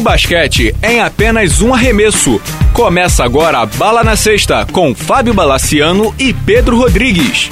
Basquete em apenas um arremesso. Começa agora a Bala na Sexta com Fábio Balaciano e Pedro Rodrigues.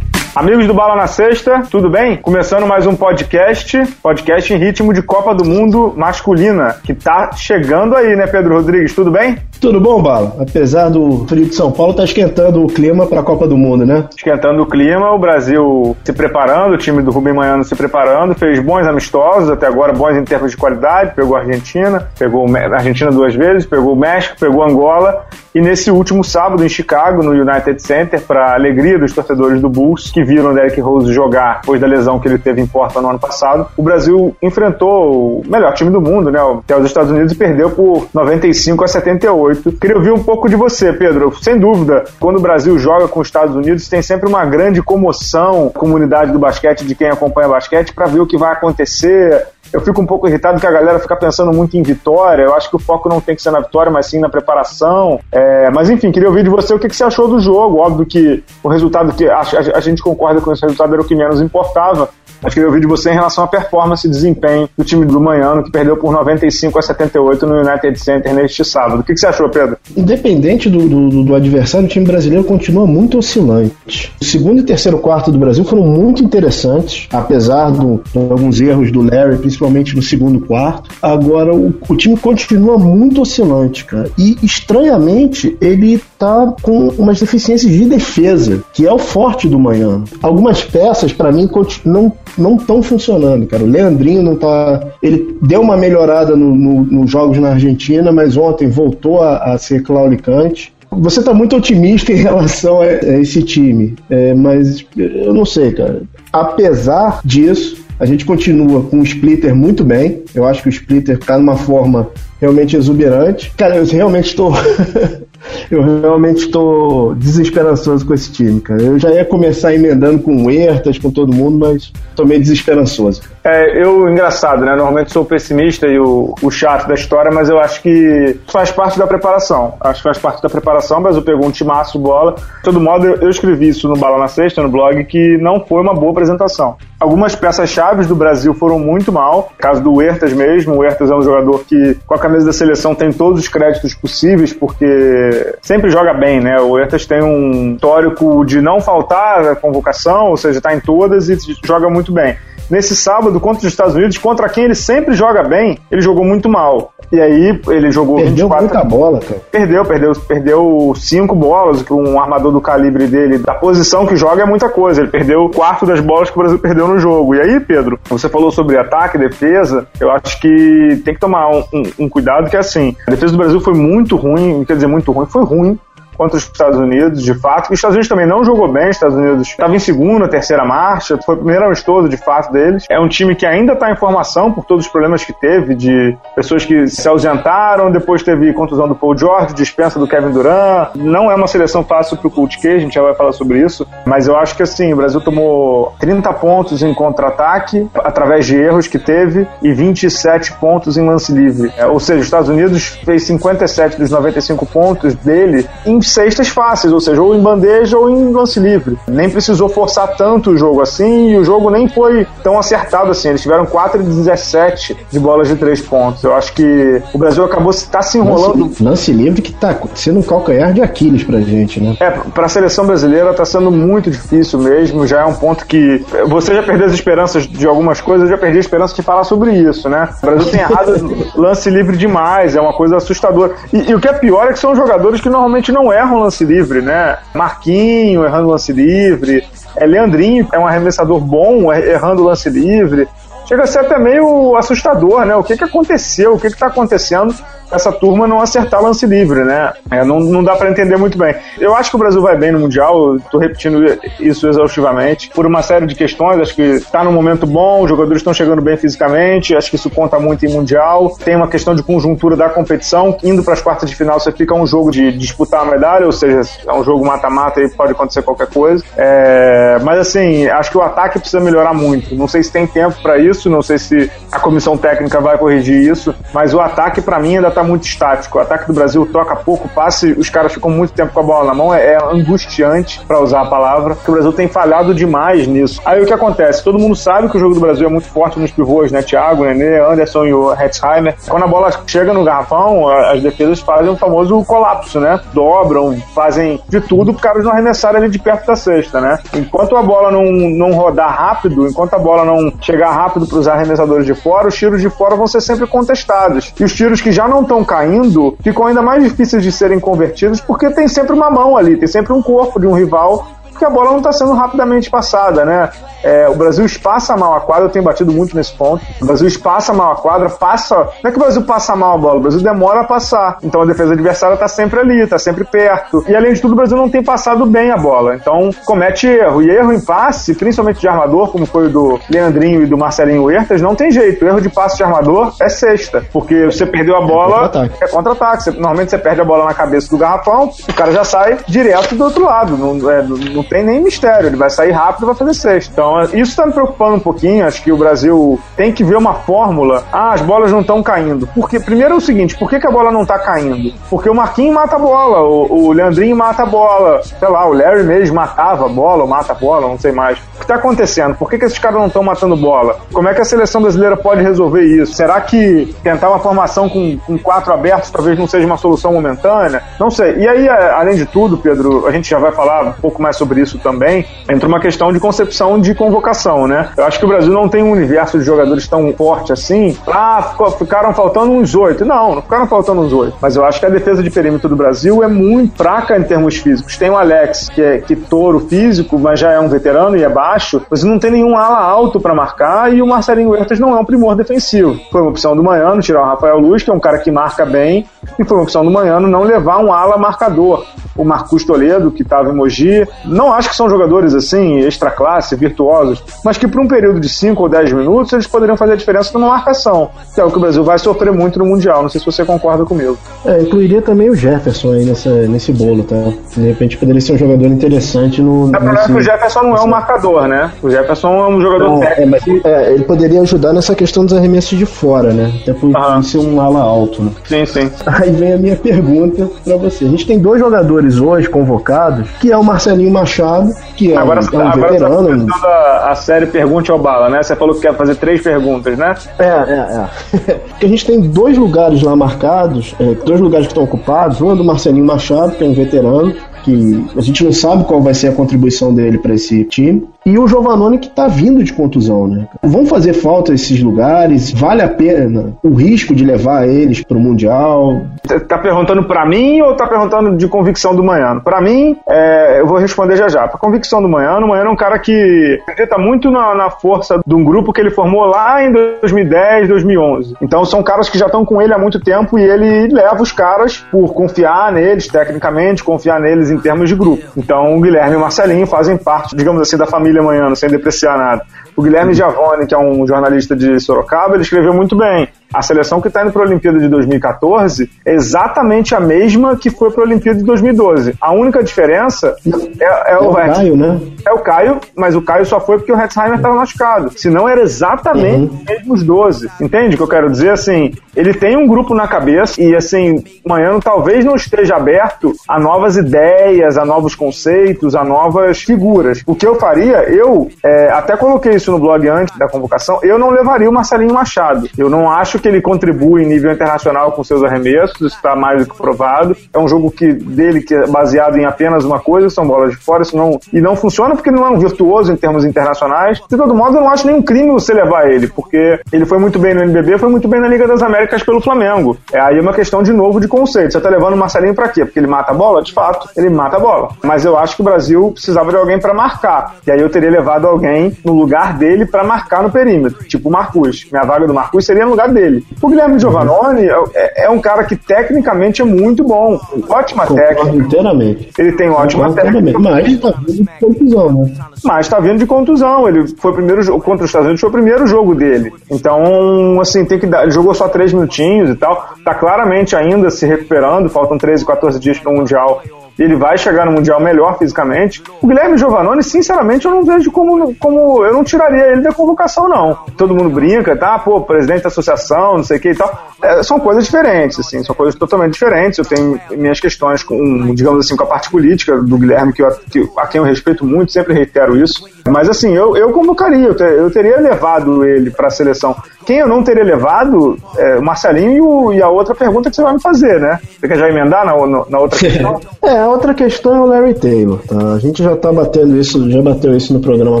Amigos do Bala na Sexta, tudo bem? Começando mais um podcast, podcast em ritmo de Copa do Mundo masculina, que tá chegando aí, né, Pedro Rodrigues? Tudo bem? Tudo bom, Bala? Apesar do frio de São Paulo, tá esquentando o clima para a Copa do Mundo, né? Esquentando o clima, o Brasil se preparando, o time do Rubem Manhano se preparando, fez bons amistosos, até agora bons em termos de qualidade, pegou a Argentina, pegou a Argentina duas vezes, pegou o México, pegou Angola, e nesse último sábado em Chicago, no United Center, para alegria dos torcedores do Bulls, que viram o Derrick Rose jogar depois da lesão que ele teve em Porta no ano passado, o Brasil enfrentou o melhor time do mundo, né, que é os Estados Unidos, e perdeu por 95 a 78. Queria ouvir um pouco de você, Pedro. Sem dúvida, quando o Brasil joga com os Estados Unidos, tem sempre uma grande comoção, comunidade do basquete, de quem acompanha basquete, para ver o que vai acontecer, eu fico um pouco irritado que a galera fica pensando muito em vitória. Eu acho que o foco não tem que ser na vitória, mas sim na preparação. É, mas enfim, queria ouvir de você o que, que você achou do jogo. Óbvio que o resultado que a, a, a gente concorda com esse resultado era o que menos importava. Mas queria ouvir de você em relação à performance e desempenho do time do Manhano, que perdeu por 95 a 78 no United Center neste sábado. O que, que você achou, Pedro? Independente do, do, do, adversário, o time brasileiro continua muito oscilante. O segundo e terceiro quarto do Brasil foram muito interessantes, apesar do, de alguns erros do Larry, principalmente no segundo quarto. Agora, o, o time continua muito oscilante, cara. E, estranhamente, ele tá com umas deficiências de defesa, que é o forte do Manhã. Algumas peças, para mim, não não estão funcionando, cara. O Leandrinho não tá. Ele deu uma melhorada no, no, nos jogos na Argentina, mas ontem voltou a, a ser claudicante. Você está muito otimista em relação a, a esse time, é, mas eu não sei, cara. Apesar disso, a gente continua com o Splitter muito bem. Eu acho que o Splitter está numa forma realmente exuberante. Cara, eu realmente estou eu realmente estou desesperançoso com esse time, cara. Eu já ia começar emendando com o Hertas, com todo mundo, mas estou meio desesperançoso. É, eu, engraçado, né? Normalmente sou pessimista e o, o chato da história, mas eu acho que faz parte da preparação. Acho que faz parte da preparação, mas eu pegou um timaço bola. De todo modo, eu, escrevi isso no Bala na Sexta, no blog, que não foi uma boa apresentação. Algumas peças-chave do Brasil foram muito mal. caso do Hertas mesmo. O Hertas é um jogador que, com a camisa da seleção, tem todos os créditos possíveis, porque sempre joga bem, né? O Hertas tem um histórico de não faltar a convocação, ou seja, está em todas e joga muito bem nesse sábado contra os Estados Unidos, contra quem ele sempre joga bem, ele jogou muito mal. E aí ele jogou perdeu 24... muita bola, cara. Perdeu, perdeu, perdeu cinco bolas, que um armador do calibre dele, da posição que joga é muita coisa. Ele perdeu o quarto das bolas que o Brasil perdeu no jogo. E aí, Pedro, você falou sobre ataque, defesa. Eu acho que tem que tomar um, um, um cuidado que é assim, a defesa do Brasil foi muito ruim, quer dizer, muito ruim, foi ruim contra os Estados Unidos, de fato. Os Estados Unidos também não jogou bem, os Estados Unidos estava em segunda, terceira marcha, foi o primeiro amistoso, de fato, deles. É um time que ainda está em formação por todos os problemas que teve, de pessoas que se ausentaram, depois teve contusão do Paul George, dispensa do Kevin Durant. Não é uma seleção fácil para o Coach K, a gente já vai falar sobre isso, mas eu acho que assim, o Brasil tomou 30 pontos em contra-ataque, através de erros que teve, e 27 pontos em lance livre. É, ou seja, os Estados Unidos fez 57 dos 95 pontos dele em cestas fáceis, ou seja, ou em bandeja ou em lance livre. Nem precisou forçar tanto o jogo assim e o jogo nem foi tão acertado assim. Eles tiveram 4 de 17 de bolas de 3 pontos. Eu acho que o Brasil acabou tá se enrolando. Lance, lance livre que tá sendo um calcanhar de Aquiles pra gente, né? É, pra seleção brasileira tá sendo muito difícil mesmo. Já é um ponto que você já perdeu as esperanças de algumas coisas, eu já perdi a esperança de falar sobre isso, né? O Brasil tem errado lance livre demais, é uma coisa assustadora. E, e o que é pior é que são jogadores que normalmente não erram lance livre, né? Marquinho errando lance livre, é Leandrinho é um arremessador bom errando lance livre. Chega a ser até meio assustador, né? O que, que aconteceu? O que está acontecendo essa turma não acertar lance livre, né? É, não, não dá para entender muito bem. Eu acho que o Brasil vai bem no Mundial, estou repetindo isso exaustivamente, por uma série de questões. Acho que está num momento bom, os jogadores estão chegando bem fisicamente, acho que isso conta muito em Mundial. Tem uma questão de conjuntura da competição, indo para as quartas de final você fica um jogo de disputar a medalha, ou seja, é um jogo mata-mata e pode acontecer qualquer coisa. É, mas assim, acho que o ataque precisa melhorar muito. Não sei se tem tempo para isso, não sei se a comissão técnica vai corrigir isso, mas o ataque para mim ainda tá muito estático. O ataque do Brasil toca pouco passe, os caras ficam muito tempo com a bola na mão, é, é angustiante, para usar a palavra, que o Brasil tem falhado demais nisso. Aí o que acontece? Todo mundo sabe que o jogo do Brasil é muito forte nos pivôs, né? Thiago, Nenê, Anderson e o Hetzheimer. Quando a bola chega no garrafão, as defesas fazem o famoso colapso, né? Dobram, fazem de tudo para caras não arremessarem ali de perto da cesta, né? Enquanto a bola não, não rodar rápido, enquanto a bola não chegar rápido para os arremessadores de fora, os tiros de fora vão ser sempre contestados. E os tiros que já não estão caindo ficam ainda mais difíceis de serem convertidos porque tem sempre uma mão ali, tem sempre um corpo de um rival que a bola não está sendo rapidamente passada, né? É, o Brasil espaça mal a quadra, eu tenho batido muito nesse ponto. O Brasil espaça mal a quadra, passa. Não é que o Brasil passa mal a bola, o Brasil demora a passar. Então a defesa adversária está sempre ali, está sempre perto. E além de tudo, o Brasil não tem passado bem a bola. Então comete erro. E erro em passe, principalmente de armador, como foi o do Leandrinho e do Marcelinho Huertas, não tem jeito. O erro de passe de armador é sexta. Porque você perdeu a bola, é contra-ataque. normalmente você perde a bola na cabeça do garrafão, o cara já sai direto do outro lado. Não, é, não tem nem mistério. Ele vai sair rápido e vai fazer sexta. Então, isso está me preocupando um pouquinho. Acho que o Brasil tem que ver uma fórmula. Ah, as bolas não estão caindo. Porque, primeiro é o seguinte: por que, que a bola não está caindo? Porque o Marquinhos mata a bola, o, o Leandrinho mata a bola, sei lá, o Larry mesmo matava a bola, ou mata a bola, não sei mais. Que está acontecendo? Por que, que esses caras não estão matando bola? Como é que a seleção brasileira pode resolver isso? Será que tentar uma formação com, com quatro abertos talvez não seja uma solução momentânea? Não sei. E aí, além de tudo, Pedro, a gente já vai falar um pouco mais sobre isso também, entra uma questão de concepção de convocação, né? Eu acho que o Brasil não tem um universo de jogadores tão forte assim. Ah, ficaram faltando uns oito. Não, não ficaram faltando uns oito. Mas eu acho que a defesa de perímetro do Brasil é muito fraca em termos físicos. Tem o Alex, que é que touro físico, mas já é um veterano e é baixo. Você não tem nenhum ala alto para marcar e o Marcelinho Huertas não é um primor defensivo. Foi uma opção do Manhano tirar o Rafael Luz, que é um cara que marca bem, e foi uma opção do Manhano não levar um ala marcador. O Marcos Toledo, que estava em Mogi. Não acho que são jogadores assim, extra classe, virtuosos, mas que por um período de 5 ou 10 minutos eles poderiam fazer a diferença numa marcação, que é o que o Brasil vai sofrer muito no Mundial. Não sei se você concorda comigo. É, incluiria também o Jefferson aí nessa, nesse bolo, tá? De repente poderia ser um jogador interessante no. É, nesse... o Jefferson não é um marcador, né? O Jefferson é um jogador não, técnico. É, mas, é, ele poderia ajudar nessa questão dos arremessos de fora, né? Até por uhum. ser um ala alto, né? Sim, sim. Aí vem a minha pergunta para você. A gente tem dois jogadores hoje convocados, que é o Marcelinho Machado, que é agora, um, é um agora veterano. Tá a, a série Pergunte ao Bala, né? Você falou que quer fazer três perguntas, né? É, é, é. Porque a gente tem dois lugares lá marcados, é, dois lugares que estão ocupados. Um é do Marcelinho Machado, que é um veterano, que a gente não sabe qual vai ser a contribuição dele para esse time e o Giovanoni que tá vindo de contusão, né? Vão fazer falta esses lugares? Vale a pena o risco de levar eles pro Mundial? Tá perguntando para mim ou tá perguntando de convicção do Manhã? Para mim, é, eu vou responder já já. Pra convicção do Manhã, o Manhã é um cara que acredita muito na, na, força de um grupo que ele formou lá em 2010, 2011. Então são caras que já estão com ele há muito tempo e ele leva os caras por confiar neles tecnicamente, confiar neles em termos de grupo. Então o Guilherme e o Marcelinho fazem parte, digamos assim, da família amanhã, sem depreciar nada. O Guilherme Giavone, que é um jornalista de Sorocaba, ele escreveu muito bem. A seleção que está indo para a Olimpíada de 2014 é exatamente a mesma que foi para a Olimpíada de 2012. A única diferença é, é, é o, o Caio, né? É o Caio, mas o Caio só foi porque o Hetzheimer estava machucado. Senão era exatamente uhum. os mesmos 12. Entende o que eu quero dizer? Assim, ele tem um grupo na cabeça e, assim, amanhã talvez não esteja aberto a novas ideias, a novos conceitos, a novas figuras. O que eu faria, eu é, até coloquei isso no blog antes da convocação, eu não levaria o Marcelinho Machado. Eu não acho que ele contribui em nível internacional com seus arremessos, isso está mais do que provado. É um jogo que dele que é baseado em apenas uma coisa, são bolas de fora, isso não, e não funciona porque ele não é um virtuoso em termos internacionais. De todo modo, eu não acho nenhum crime você levar ele, porque ele foi muito bem no NBB, foi muito bem na Liga das Américas pelo Flamengo. É aí uma questão de novo de conceito. Você tá levando o Marcelinho para quê? Porque ele mata a bola? De fato, ele mata a bola. Mas eu acho que o Brasil precisava de alguém para marcar. E aí eu teria levado alguém no lugar dele para marcar no perímetro, tipo o Marcus. Minha vaga do Marcus seria no lugar dele. O Guilherme Giovannone é, é um cara que tecnicamente é muito bom. Ótima Concordo técnica. inteiramente. Ele tem ótima técnica. Mas tá vindo de contusão, né? Mas tá vindo de contusão. Ele foi o primeiro jogo contra os Estados Unidos, foi o primeiro jogo dele. Então, assim, tem que dar. Ele jogou só três minutinhos e tal. Tá claramente ainda se recuperando. Faltam 13, 14 dias para o Mundial ele vai chegar no Mundial melhor fisicamente. O Guilherme Giovanoni, sinceramente, eu não vejo como, como eu não tiraria ele da convocação, não. Todo mundo brinca, tá? Pô, presidente da associação, não sei o que e tal. É, são coisas diferentes, assim, são coisas totalmente diferentes. Eu tenho minhas questões com, digamos assim, com a parte política do Guilherme, que, eu, que a quem eu respeito muito, sempre reitero isso. Mas assim, eu, eu convocaria, eu, ter, eu teria levado ele para a seleção. Quem eu não teria levado é o Marcelinho e, o, e, a outra pergunta que você vai me fazer, né? Você quer já emendar na, na outra questão? é, a outra questão é o Larry Taylor, tá? A gente já tá batendo isso, já bateu isso no programa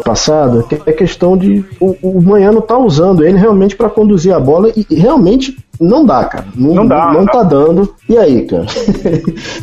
passado, que é questão de o, o Manhã não tá usando ele realmente para conduzir a bola e realmente não dá, cara. Não, não dá. Não, não tá dando. E aí, cara?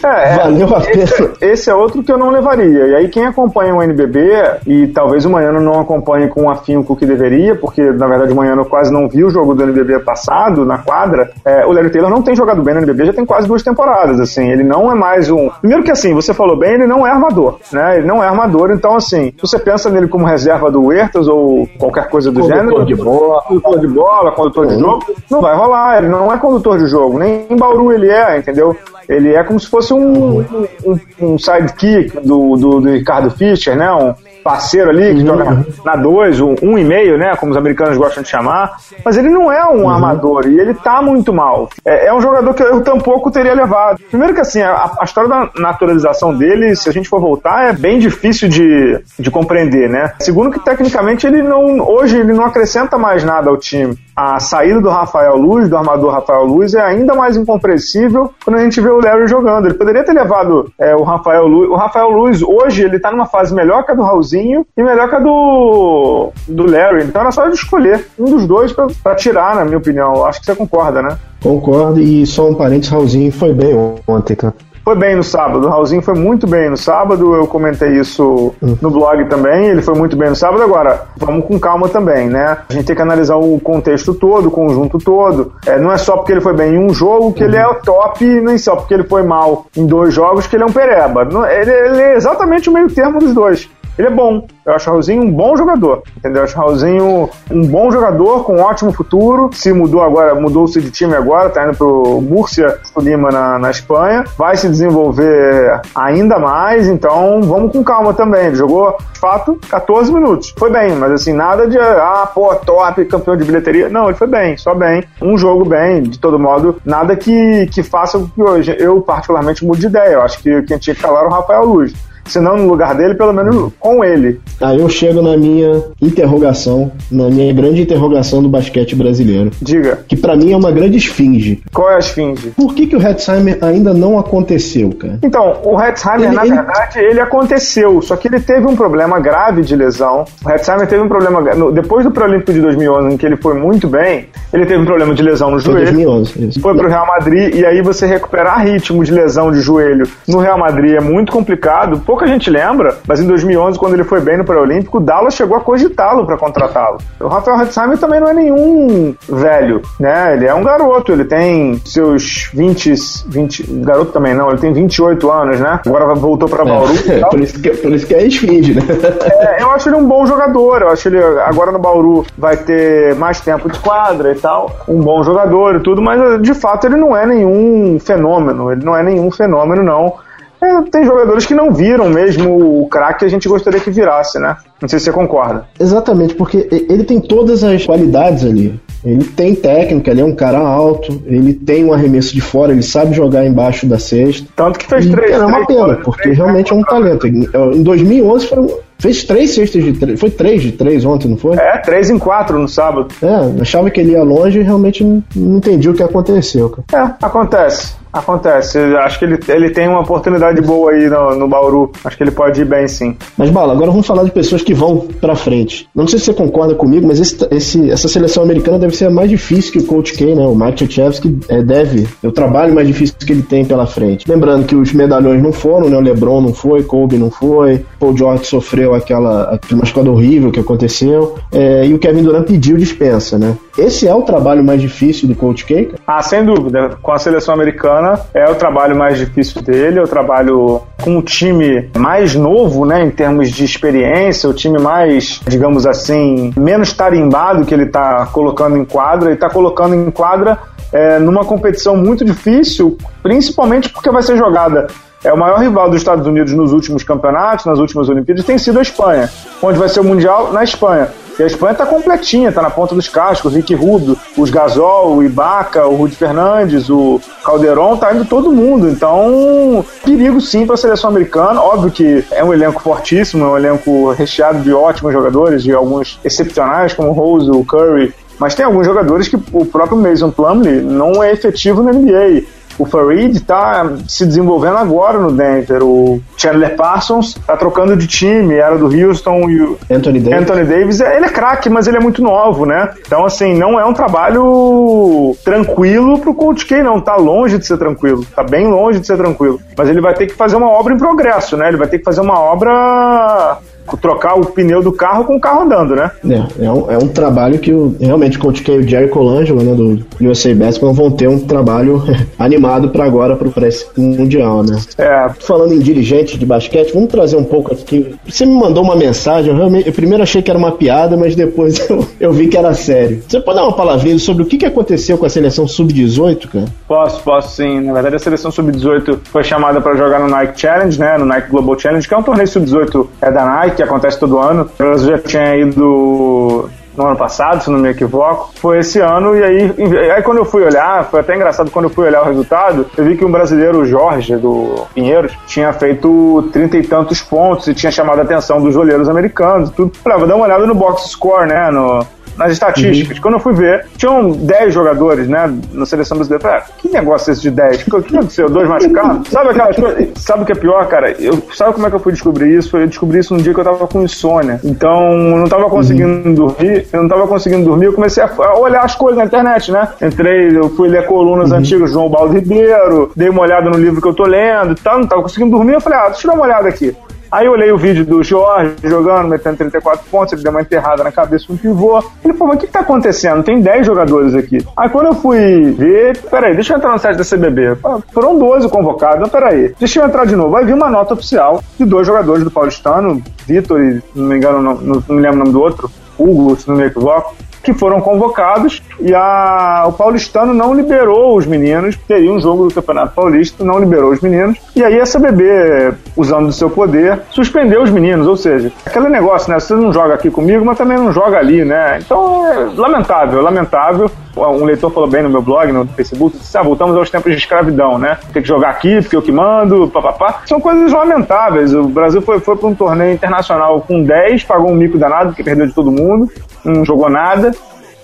É, é, Valeu a pena. Esse, esse, é outro que eu não levaria. E aí, quem acompanha o NBB, e talvez o Manhano não acompanhe com o afinco que deveria, porque na verdade o Manhano quase não viu o jogo do NBB passado na quadra, é, o Larry Taylor não tem jogado bem no NBB já tem quase duas temporadas. Assim, ele não é mais um. Primeiro que assim, você falou bem, ele não é armador, né? Ele não é armador, então assim, você pensa nele como reserva do Huertas ou qualquer coisa do condutor gênero. De bola. Condutor de bola, condutor de jogo, não vai rolar ele não é condutor de jogo, nem em Bauru ele é, entendeu? Ele é como se fosse um, um, um sidekick do, do, do, Ricardo Fischer, né? Um parceiro ali que uhum. joga na 2, um, um e meio, né? Como os americanos gostam de chamar. Mas ele não é um uhum. armador e ele tá muito mal. É, é, um jogador que eu tampouco teria levado. Primeiro que assim, a, a, história da naturalização dele, se a gente for voltar, é bem difícil de, de compreender, né? Segundo que tecnicamente ele não. Hoje ele não acrescenta mais nada ao time a saída do Rafael Luz, do armador Rafael Luz, é ainda mais incompreensível quando a gente vê o Larry jogando. Ele poderia ter levado é, o Rafael Luz. O Rafael Luz, hoje, ele tá numa fase melhor que a do Raulzinho e melhor que a do, do Larry. Então era só de escolher um dos dois para tirar, na minha opinião. Acho que você concorda, né? Concordo, e só um parênteses, Raulzinho foi bem ontem, cara. Foi bem no sábado, o Raulzinho foi muito bem no sábado, eu comentei isso no blog também, ele foi muito bem no sábado. Agora, vamos com calma também, né? A gente tem que analisar o contexto todo, o conjunto todo. É, não é só porque ele foi bem em um jogo que ele é top, nem só porque ele foi mal em dois jogos que ele é um pereba. Ele, ele é exatamente o meio termo dos dois. Ele é bom. Eu acho o Raulzinho um bom jogador. Entendeu? Eu acho o Raulzinho um bom jogador com um ótimo futuro. Se mudou agora, mudou-se de time agora, tá indo pro Múrcia Lima na, na Espanha. Vai se desenvolver ainda mais, então vamos com calma também. Ele jogou, de fato, 14 minutos. Foi bem, mas assim, nada de, ah, pô, top, campeão de bilheteria. Não, ele foi bem, só bem. Um jogo bem, de todo modo, nada que, que faça com que hoje eu, particularmente, mude de ideia. Eu acho que quem tinha que calar era o Rafael Luz se não no lugar dele, pelo menos com ele. Aí eu chego na minha interrogação, na minha grande interrogação do basquete brasileiro. Diga. Que para mim é uma grande esfinge. Qual é a esfinge? Por que, que o Hetzheimer ainda não aconteceu, cara? Então, o Hetzheimer, ele, na ele... verdade, ele aconteceu, só que ele teve um problema grave de lesão. O Hetzheimer teve um problema. Depois do Pré-Olímpico de 2011, em que ele foi muito bem, ele teve um problema de lesão no foi joelho. 2011, isso. Foi pro Real Madrid, e aí você recuperar ritmo de lesão de joelho no Real Madrid é muito complicado pouca gente lembra, mas em 2011, quando ele foi bem no Pré-Olímpico, o Dallas chegou a cogitá-lo para contratá-lo. O Rafael Hetzheimer também não é nenhum velho, né? Ele é um garoto, ele tem seus 20, 20 garoto também não, ele tem 28 anos, né? Agora voltou para Bauru. É, por, isso que, por isso que é esfinge, né? É, eu acho ele um bom jogador, eu acho ele agora no Bauru vai ter mais tempo de quadra e tal, um bom jogador e tudo, mas de fato ele não é nenhum fenômeno, ele não é nenhum fenômeno não. É, tem jogadores que não viram mesmo o craque que a gente gostaria que virasse, né? Não sei se você concorda. Exatamente, porque ele tem todas as qualidades ali. Ele tem técnica, ele é um cara alto, ele tem um arremesso de fora, ele sabe jogar embaixo da cesta. Tanto que fez três. É uma pena, porque três, realmente é um talento. Em 2011 foram Fez três cestas de três. Foi três de três ontem, não foi? É, três em quatro no sábado. É, achava que ele ia longe e realmente não, não entendi o que aconteceu. Cara. É, acontece. Acontece. Acho que ele, ele tem uma oportunidade boa aí no, no Bauru. Acho que ele pode ir bem sim. Mas, Bala, agora vamos falar de pessoas que vão pra frente. Não sei se você concorda comigo, mas esse, esse, essa seleção americana deve ser a mais difícil que o Coach K, né? O Mike Krzyzewski é, deve. É o trabalho mais difícil que ele tem pela frente. Lembrando que os medalhões não foram, né? O LeBron não foi, Kobe não foi, Paul George sofreu aquela, aquele machucado horrível que aconteceu, é, e o Kevin Durant pediu dispensa, né? Esse é o trabalho mais difícil do Coach K? Ah, sem dúvida. Com a seleção americana é o trabalho mais difícil dele, é o trabalho com um time mais novo, né, em termos de experiência, o time mais, digamos assim, menos tarimbado que ele está colocando em quadra, e está colocando em quadra é, numa competição muito difícil, principalmente porque vai ser jogada é o maior rival dos Estados Unidos nos últimos campeonatos, nas últimas Olimpíadas, tem sido a Espanha, onde vai ser o Mundial na Espanha. E a Espanha está completinha, está na ponta dos cascos, o Ricky Rudo, os Gasol, o Ibaka, o Rudy Fernandes, o Calderon, tá indo todo mundo. Então, perigo sim para a seleção americana. Óbvio que é um elenco fortíssimo, é um elenco recheado de ótimos jogadores, de alguns excepcionais, como o Rose, o Curry, mas tem alguns jogadores que o próprio Mason Plumlee não é efetivo na NBA. O Farid está se desenvolvendo agora no Denver. O Chandler Parsons está trocando de time, era do Houston e o Anthony Davis. Anthony Davis ele é craque, mas ele é muito novo, né? Então, assim, não é um trabalho tranquilo pro Coach K, não. Tá longe de ser tranquilo. Tá bem longe de ser tranquilo. Mas ele vai ter que fazer uma obra em progresso, né? Ele vai ter que fazer uma obra trocar o pneu do carro com o carro andando, né? É, é um, é um trabalho que o, realmente o Coach K e o Jerry Colangelo, né, do USA Basketball, vão ter um trabalho animado para agora, para esse Mundial, né? É. Falando em dirigente de basquete, vamos trazer um pouco aqui. Você me mandou uma mensagem, eu, realmente, eu primeiro achei que era uma piada, mas depois eu, eu vi que era sério. Você pode dar uma palavrinha sobre o que, que aconteceu com a seleção sub-18, cara? Posso, posso sim. Na verdade, a seleção sub-18 foi chamada para jogar no Nike Challenge, né? No Nike Global Challenge, que é um torneio sub-18 é da Nike, que acontece todo ano. O Brasil já tinha ido no ano passado, se não me equivoco. Foi esse ano, e aí, aí quando eu fui olhar, foi até engraçado quando eu fui olhar o resultado, eu vi que um brasileiro, Jorge, do Pinheiros, tinha feito trinta e tantos pontos e tinha chamado a atenção dos olheiros americanos. Tudo. Falei, ah, vou dar uma olhada no box score, né? No, nas estatísticas. Uhum. Quando eu fui ver, tinham 10 jogadores, né, na seleção brasileira. Falei, ah, que negócio esse de 10? O que aconteceu? Dois machucados? Sabe aquelas coisas? Sabe o que é pior, cara? Eu, sabe como é que eu fui descobrir isso? Eu descobri isso num dia que eu tava com insônia. Então, eu não tava conseguindo uhum. dormir, eu não tava conseguindo dormir, eu comecei a olhar as coisas na internet, né? Entrei, eu fui ler colunas uhum. antigas do João Baldo Ribeiro, dei uma olhada no livro que eu tô lendo e tal, não tava conseguindo dormir, eu falei, ah, deixa eu dar uma olhada aqui. Aí eu olhei o vídeo do Jorge jogando, metendo 34 pontos, ele deu uma enterrada na cabeça com um pivô. Ele falou, mas o que, que tá acontecendo? Tem 10 jogadores aqui. Aí quando eu fui ver, peraí, deixa eu entrar no site da CBB. Foram 12 convocados, peraí, deixa eu entrar de novo. Aí vi uma nota oficial de dois jogadores do Paulistano, Vitor e, não me engano, não, não me lembro o nome do outro, Hugo, se não me equivoco, que foram convocados e a, o paulistano não liberou os meninos, teria um jogo do Campeonato Paulista, não liberou os meninos, e aí a CBB, usando do seu poder, suspendeu os meninos, ou seja, aquele negócio, né, você não joga aqui comigo, mas também não joga ali, né, então é lamentável, lamentável, um leitor falou bem no meu blog, no Facebook, disse, ah, voltamos aos tempos de escravidão, né, tem que jogar aqui, porque eu que mando, papapá, são coisas lamentáveis, o Brasil foi, foi para um torneio internacional com 10, pagou um mico danado, porque perdeu de todo mundo, não jogou nada,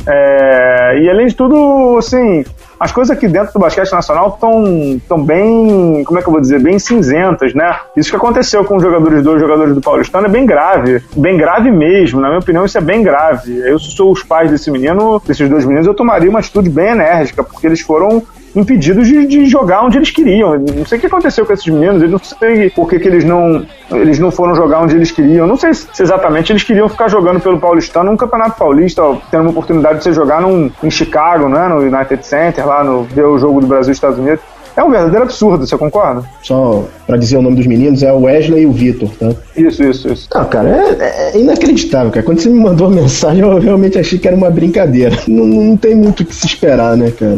é, e além de tudo, assim, as coisas aqui dentro do basquete nacional estão tão bem, como é que eu vou dizer, bem cinzentas, né? Isso que aconteceu com os jogadores, dois jogadores do Paulistano é bem grave, bem grave mesmo, na minha opinião isso é bem grave. Eu sou os pais desse menino, desses dois meninos, eu tomaria uma atitude bem enérgica, porque eles foram impedidos de, de, jogar onde eles queriam. Não sei o que aconteceu com esses meninos, eu não sei por que, que eles, não, eles não foram jogar onde eles queriam. Não sei se exatamente eles queriam ficar jogando pelo Paulistano num campeonato paulista, tendo uma oportunidade de você jogar num, em Chicago, né, no United Center, lá no ver o jogo do Brasil e Estados Unidos. É um verdadeiro absurdo, você concorda? Só pra dizer o nome dos meninos, é o Wesley e o Vitor, tá? Isso, isso, isso. Não, cara, é, é, inacreditável, cara. Quando você me mandou a mensagem, eu realmente achei que era uma brincadeira. Não, não tem muito o que se esperar, né, cara?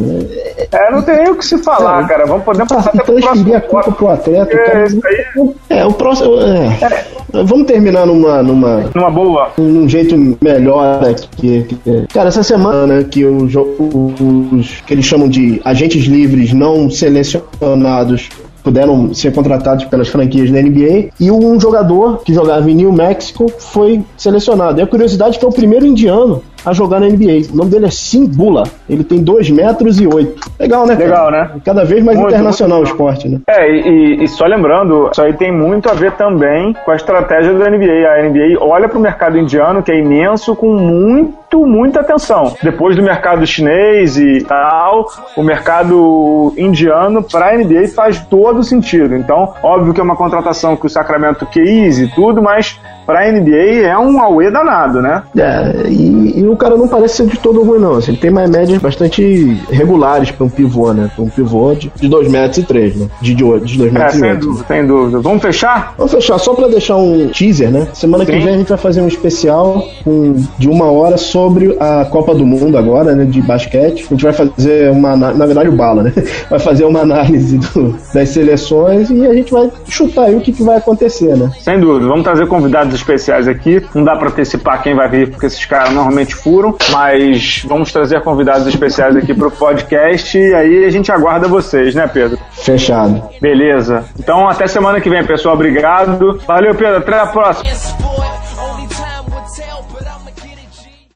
É, não tem nem o que se falar, cara. Vamos poder passar até transferir a culpa pro atleta, cara. Aí... É, o próximo. É. Vamos terminar numa, numa. Numa boa. Um jeito melhor aqui. Cara, essa semana que os, os que eles chamam de agentes livres não selecionados puderam ser contratados pelas franquias da NBA e um jogador que jogava em New Mexico foi selecionado. E a curiosidade é que é o primeiro indiano a jogar na NBA. O nome dele é Simbula. Ele tem 2 metros e 8. Legal, né? Legal, né? Cada vez mais muito, internacional muito o esporte, né? É, e, e, só lembrando, isso aí tem muito a ver também com a estratégia da NBA. A NBA olha para o mercado indiano, que é imenso, com muito, muita atenção. Depois do mercado chinês e tal, o mercado indiano para a NBA faz todo sentido. Então, óbvio que é uma contratação que o Sacramento quis e tudo, mas pra NBA é um auê danado, né? É, e, e, o cara não parece ser de todo ruim, não. Assim, ele tem mais médias bastante regulares pra um pivô, né? Pra um pivô de, de 2 metros e 3, né? De, de, de 2 metros é, e 8. Dúvida, sem dúvida. Vamos fechar? Vamos fechar, só pra deixar um teaser, né? Semana Sim. que vem a gente vai fazer um especial com, de uma hora sobre a Copa do Mundo agora, né? De basquete. A gente vai fazer uma. Na verdade, o Bala, né? Vai fazer uma análise do, das seleções e a gente vai chutar aí o que, que vai acontecer, né? Sem dúvida. Vamos trazer convidados especiais aqui. Não dá para antecipar quem vai vir, porque esses caras normalmente furam, mas vamos trazer convidados especiais aqui pro podcast e aí a gente aguarda vocês, né, Pedro? Fechado. Beleza. Então, até semana que vem, pessoal. Obrigado. Valeu, Pedro. Até a próxima.